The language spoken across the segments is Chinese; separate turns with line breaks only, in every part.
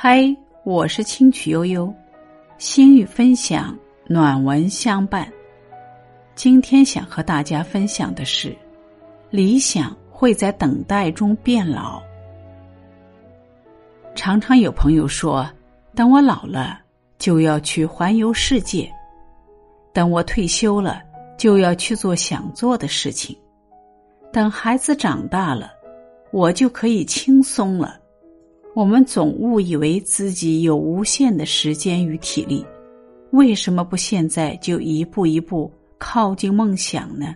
嗨，我是清曲悠悠，心语分享，暖文相伴。今天想和大家分享的是，理想会在等待中变老。常常有朋友说，等我老了就要去环游世界，等我退休了就要去做想做的事情，等孩子长大了，我就可以轻松了。我们总误以为自己有无限的时间与体力，为什么不现在就一步一步靠近梦想呢？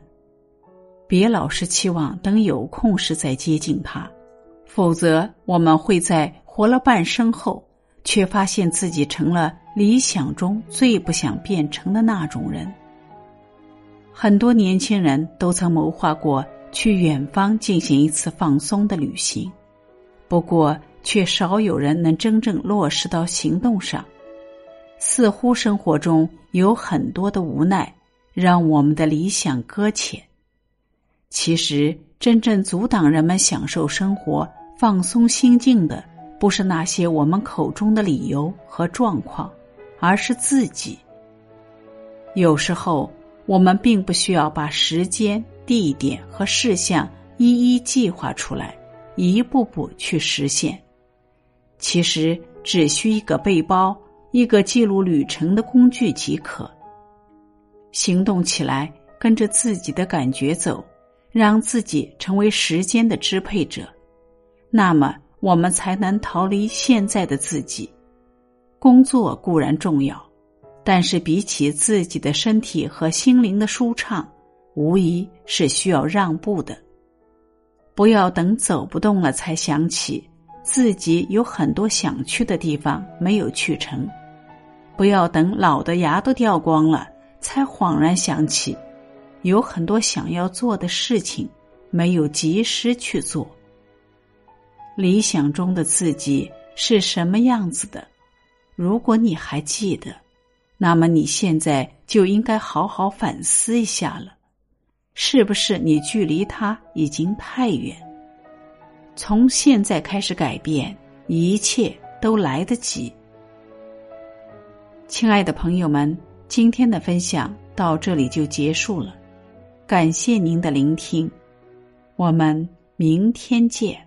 别老是期望等有空时再接近他，否则我们会在活了半生后，却发现自己成了理想中最不想变成的那种人。很多年轻人都曾谋划过去远方进行一次放松的旅行，不过。却少有人能真正落实到行动上，似乎生活中有很多的无奈，让我们的理想搁浅。其实，真正阻挡人们享受生活、放松心境的，不是那些我们口中的理由和状况，而是自己。有时候，我们并不需要把时间、地点和事项一一计划出来，一步步去实现。其实只需一个背包，一个记录旅程的工具即可。行动起来，跟着自己的感觉走，让自己成为时间的支配者，那么我们才能逃离现在的自己。工作固然重要，但是比起自己的身体和心灵的舒畅，无疑是需要让步的。不要等走不动了才想起。自己有很多想去的地方没有去成，不要等老的牙都掉光了才恍然想起，有很多想要做的事情没有及时去做。理想中的自己是什么样子的？如果你还记得，那么你现在就应该好好反思一下了，是不是你距离他已经太远？从现在开始改变，一切都来得及。亲爱的朋友们，今天的分享到这里就结束了，感谢您的聆听，我们明天见。